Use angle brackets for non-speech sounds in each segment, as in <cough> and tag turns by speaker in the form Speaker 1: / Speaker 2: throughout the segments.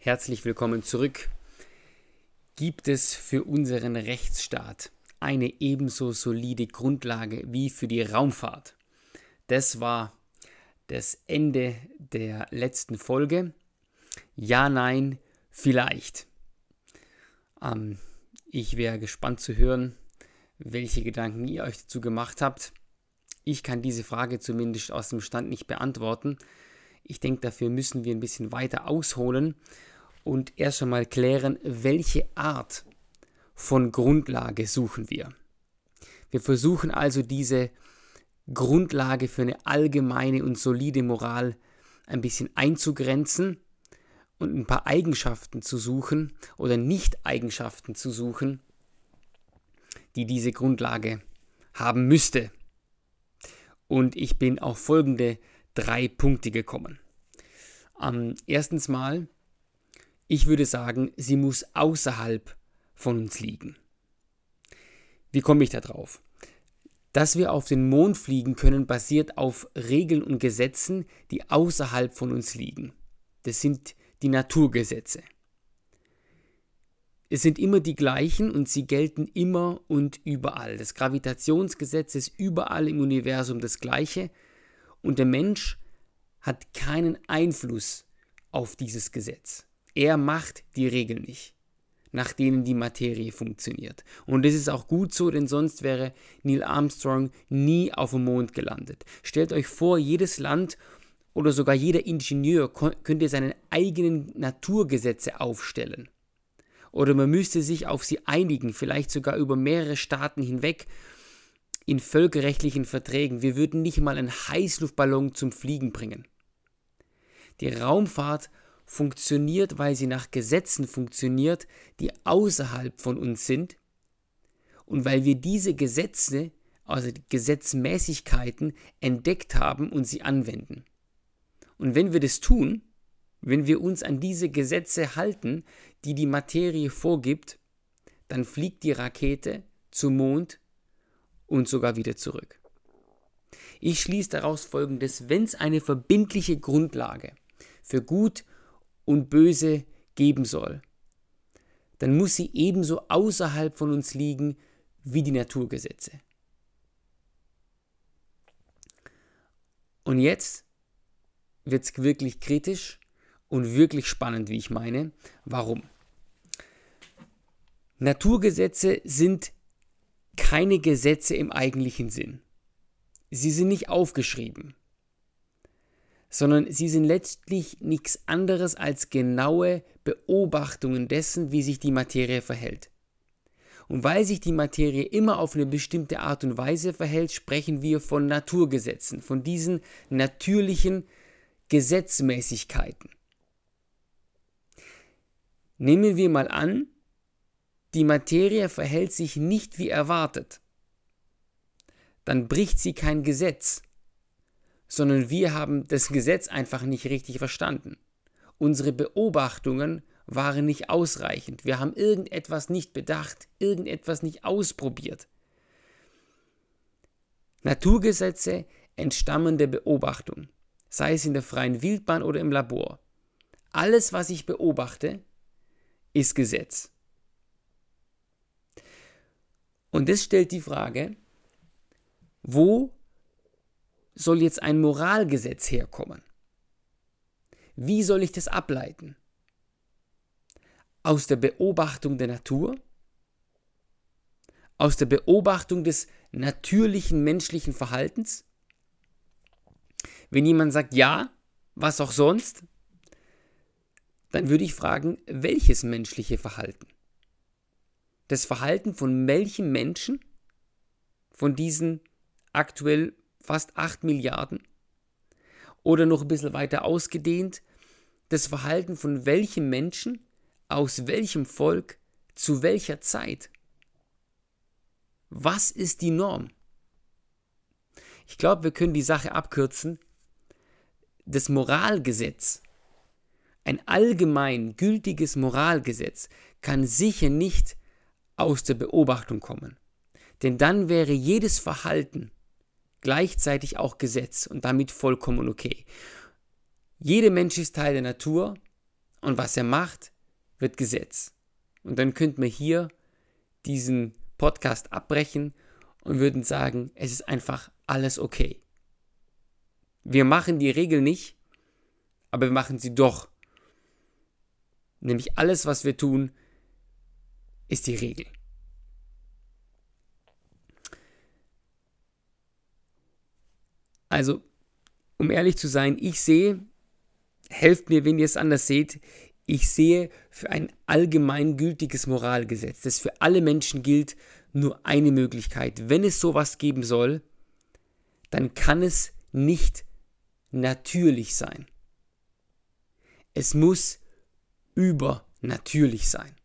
Speaker 1: Herzlich willkommen zurück. Gibt es für unseren Rechtsstaat eine ebenso solide Grundlage wie für die Raumfahrt? Das war das Ende der letzten Folge. Ja, nein, vielleicht. Ähm, ich wäre gespannt zu hören, welche Gedanken ihr euch dazu gemacht habt. Ich kann diese Frage zumindest aus dem Stand nicht beantworten. Ich denke, dafür müssen wir ein bisschen weiter ausholen und erst einmal klären, welche Art von Grundlage suchen wir. Wir versuchen also diese Grundlage für eine allgemeine und solide Moral ein bisschen einzugrenzen und ein paar Eigenschaften zu suchen oder Nicht-Eigenschaften zu suchen, die diese Grundlage haben müsste. Und ich bin auf folgende drei Punkte gekommen. Ähm, erstens mal ich würde sagen, sie muss außerhalb von uns liegen. Wie komme ich da drauf? Dass wir auf den Mond fliegen können, basiert auf Regeln und Gesetzen, die außerhalb von uns liegen. Das sind die Naturgesetze. Es sind immer die gleichen und sie gelten immer und überall. Das Gravitationsgesetz ist überall im Universum das gleiche und der Mensch hat keinen Einfluss auf dieses Gesetz. Er macht die Regeln nicht, nach denen die Materie funktioniert. Und das ist auch gut so, denn sonst wäre Neil Armstrong nie auf dem Mond gelandet. Stellt euch vor, jedes Land oder sogar jeder Ingenieur könnte seine eigenen Naturgesetze aufstellen. Oder man müsste sich auf sie einigen, vielleicht sogar über mehrere Staaten hinweg in völkerrechtlichen Verträgen. Wir würden nicht mal einen Heißluftballon zum Fliegen bringen. Die Raumfahrt funktioniert, weil sie nach Gesetzen funktioniert, die außerhalb von uns sind und weil wir diese Gesetze, also die Gesetzmäßigkeiten, entdeckt haben und sie anwenden. Und wenn wir das tun, wenn wir uns an diese Gesetze halten, die die Materie vorgibt, dann fliegt die Rakete zum Mond und sogar wieder zurück. Ich schließe daraus folgendes, wenn es eine verbindliche Grundlage für gut und Böse geben soll, dann muss sie ebenso außerhalb von uns liegen wie die Naturgesetze. Und jetzt wird es wirklich kritisch und wirklich spannend, wie ich meine. Warum? Naturgesetze sind keine Gesetze im eigentlichen Sinn. Sie sind nicht aufgeschrieben sondern sie sind letztlich nichts anderes als genaue Beobachtungen dessen, wie sich die Materie verhält. Und weil sich die Materie immer auf eine bestimmte Art und Weise verhält, sprechen wir von Naturgesetzen, von diesen natürlichen Gesetzmäßigkeiten. Nehmen wir mal an, die Materie verhält sich nicht wie erwartet. Dann bricht sie kein Gesetz, sondern wir haben das Gesetz einfach nicht richtig verstanden. Unsere Beobachtungen waren nicht ausreichend. Wir haben irgendetwas nicht bedacht, irgendetwas nicht ausprobiert. Naturgesetze entstammen der Beobachtung, sei es in der freien Wildbahn oder im Labor. Alles, was ich beobachte, ist Gesetz. Und das stellt die Frage, wo soll jetzt ein Moralgesetz herkommen? Wie soll ich das ableiten? Aus der Beobachtung der Natur? Aus der Beobachtung des natürlichen menschlichen Verhaltens? Wenn jemand sagt ja, was auch sonst, dann würde ich fragen, welches menschliche Verhalten? Das Verhalten von welchem Menschen? Von diesen aktuell fast 8 Milliarden. Oder noch ein bisschen weiter ausgedehnt, das Verhalten von welchem Menschen, aus welchem Volk, zu welcher Zeit. Was ist die Norm? Ich glaube, wir können die Sache abkürzen. Das Moralgesetz, ein allgemein gültiges Moralgesetz, kann sicher nicht aus der Beobachtung kommen. Denn dann wäre jedes Verhalten, gleichzeitig auch Gesetz und damit vollkommen okay. Jeder Mensch ist Teil der Natur und was er macht, wird Gesetz. Und dann könnten wir hier diesen Podcast abbrechen und würden sagen, es ist einfach alles okay. Wir machen die Regel nicht, aber wir machen sie doch. Nämlich alles, was wir tun, ist die Regel. Also, um ehrlich zu sein, ich sehe, helft mir, wenn ihr es anders seht, ich sehe für ein allgemeingültiges Moralgesetz, das für alle Menschen gilt, nur eine Möglichkeit. Wenn es sowas geben soll, dann kann es nicht natürlich sein. Es muss übernatürlich sein.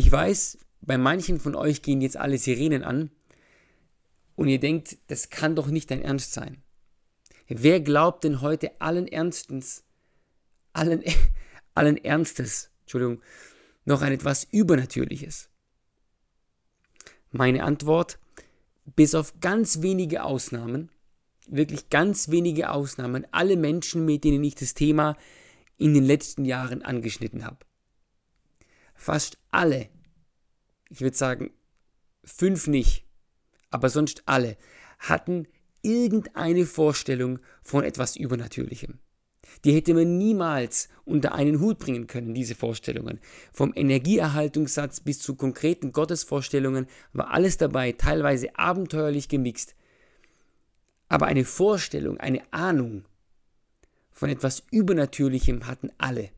Speaker 1: Ich weiß, bei manchen von euch gehen jetzt alle Sirenen an und ihr denkt, das kann doch nicht dein Ernst sein. Wer glaubt denn heute allen Ernstens, allen, <laughs> allen Ernstes, Entschuldigung, noch an etwas Übernatürliches? Meine Antwort, bis auf ganz wenige Ausnahmen, wirklich ganz wenige Ausnahmen, alle Menschen, mit denen ich das Thema in den letzten Jahren angeschnitten habe. Fast alle, ich würde sagen fünf nicht, aber sonst alle, hatten irgendeine Vorstellung von etwas Übernatürlichem. Die hätte man niemals unter einen Hut bringen können, diese Vorstellungen. Vom Energieerhaltungssatz bis zu konkreten Gottesvorstellungen war alles dabei, teilweise abenteuerlich gemixt. Aber eine Vorstellung, eine Ahnung von etwas Übernatürlichem hatten alle.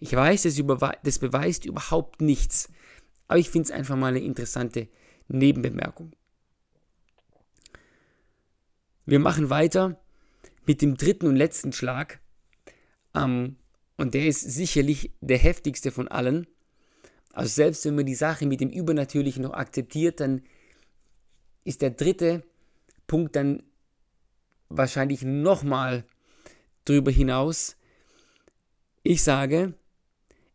Speaker 1: Ich weiß, das, das beweist überhaupt nichts, aber ich finde es einfach mal eine interessante Nebenbemerkung. Wir machen weiter mit dem dritten und letzten Schlag. Ähm, und der ist sicherlich der heftigste von allen. Also selbst wenn man die Sache mit dem Übernatürlichen noch akzeptiert, dann ist der dritte Punkt dann wahrscheinlich nochmal drüber hinaus. Ich sage,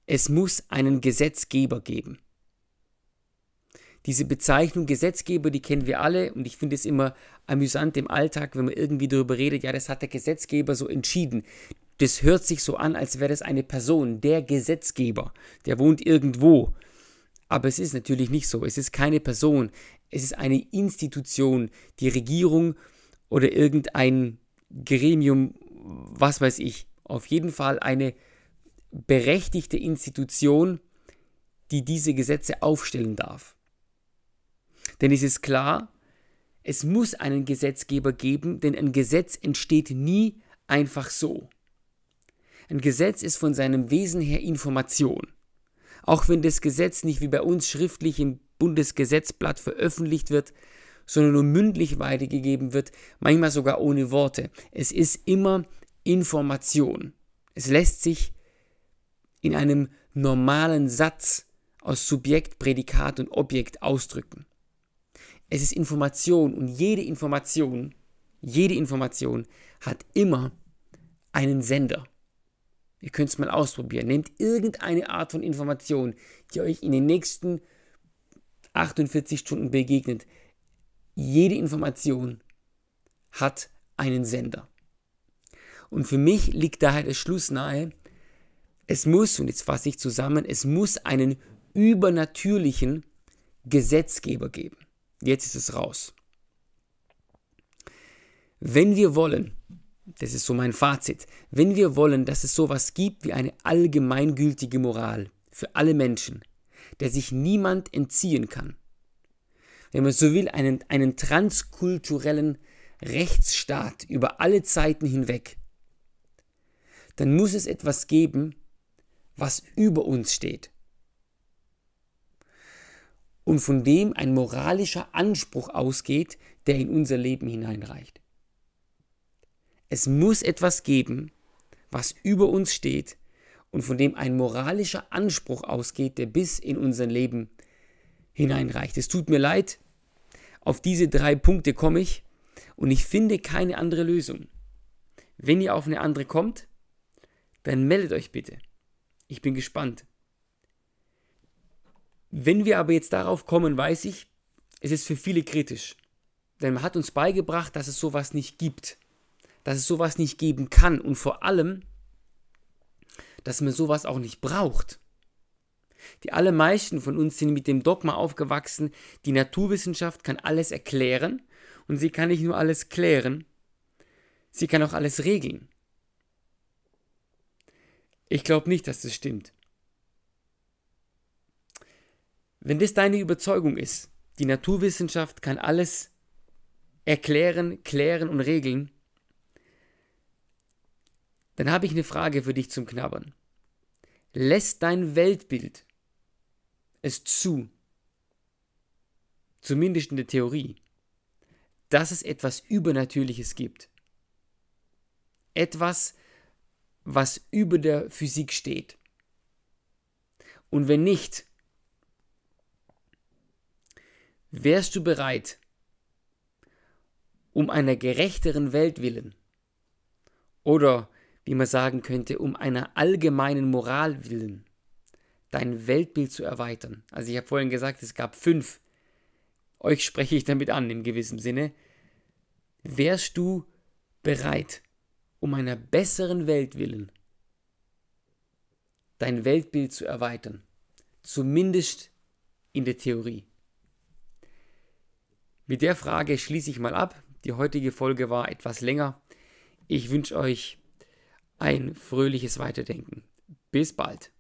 Speaker 1: es muss einen Gesetzgeber geben. Diese Bezeichnung Gesetzgeber, die kennen wir alle und ich finde es immer amüsant im Alltag, wenn man irgendwie darüber redet, ja, das hat der Gesetzgeber so entschieden. Das hört sich so an, als wäre das eine Person, der Gesetzgeber, der wohnt irgendwo. Aber es ist natürlich nicht so. Es ist keine Person. Es ist eine Institution, die Regierung oder irgendein Gremium, was weiß ich. Auf jeden Fall eine berechtigte Institution, die diese Gesetze aufstellen darf. Denn es ist klar, es muss einen Gesetzgeber geben, denn ein Gesetz entsteht nie einfach so. Ein Gesetz ist von seinem Wesen her Information. Auch wenn das Gesetz nicht wie bei uns schriftlich im Bundesgesetzblatt veröffentlicht wird, sondern nur mündlich weitergegeben wird, manchmal sogar ohne Worte. Es ist immer Information. Es lässt sich in einem normalen Satz aus Subjekt, Prädikat und Objekt ausdrücken. Es ist Information und jede Information, jede Information hat immer einen Sender. Ihr könnt es mal ausprobieren. Nehmt irgendeine Art von Information, die euch in den nächsten 48 Stunden begegnet. Jede Information hat einen Sender. Und für mich liegt daher der Schluss nahe, es muss, und jetzt fasse ich zusammen, es muss einen übernatürlichen Gesetzgeber geben. Jetzt ist es raus. Wenn wir wollen, das ist so mein Fazit, wenn wir wollen, dass es sowas gibt wie eine allgemeingültige Moral für alle Menschen, der sich niemand entziehen kann, wenn man so will, einen, einen transkulturellen Rechtsstaat über alle Zeiten hinweg, dann muss es etwas geben, was über uns steht und von dem ein moralischer Anspruch ausgeht, der in unser Leben hineinreicht. Es muss etwas geben, was über uns steht und von dem ein moralischer Anspruch ausgeht, der bis in unser Leben hineinreicht. Es tut mir leid, auf diese drei Punkte komme ich und ich finde keine andere Lösung. Wenn ihr auf eine andere kommt, dann meldet euch bitte. Ich bin gespannt. Wenn wir aber jetzt darauf kommen, weiß ich, es ist für viele kritisch. Denn man hat uns beigebracht, dass es sowas nicht gibt. dass es sowas nicht geben kann und vor allem, dass man sowas auch nicht braucht. Die allermeisten von uns sind mit dem Dogma aufgewachsen, die Naturwissenschaft kann alles erklären und sie kann nicht nur alles klären, sie kann auch alles regeln. Ich glaube nicht, dass das stimmt. Wenn das deine Überzeugung ist, die Naturwissenschaft kann alles erklären, klären und regeln, dann habe ich eine Frage für dich zum Knabbern. Lässt dein Weltbild es zu, zumindest in der Theorie, dass es etwas Übernatürliches gibt? Etwas, was über der Physik steht? Und wenn nicht, wärst du bereit, um einer gerechteren Welt willen oder wie man sagen könnte, um einer allgemeinen Moral willen, dein Weltbild zu erweitern. Also ich habe vorhin gesagt, es gab fünf. Euch spreche ich damit an, im gewissen Sinne. Wärst du bereit, um einer besseren Welt willen, dein Weltbild zu erweitern? Zumindest in der Theorie. Mit der Frage schließe ich mal ab. Die heutige Folge war etwas länger. Ich wünsche euch ein fröhliches Weiterdenken. Bis bald.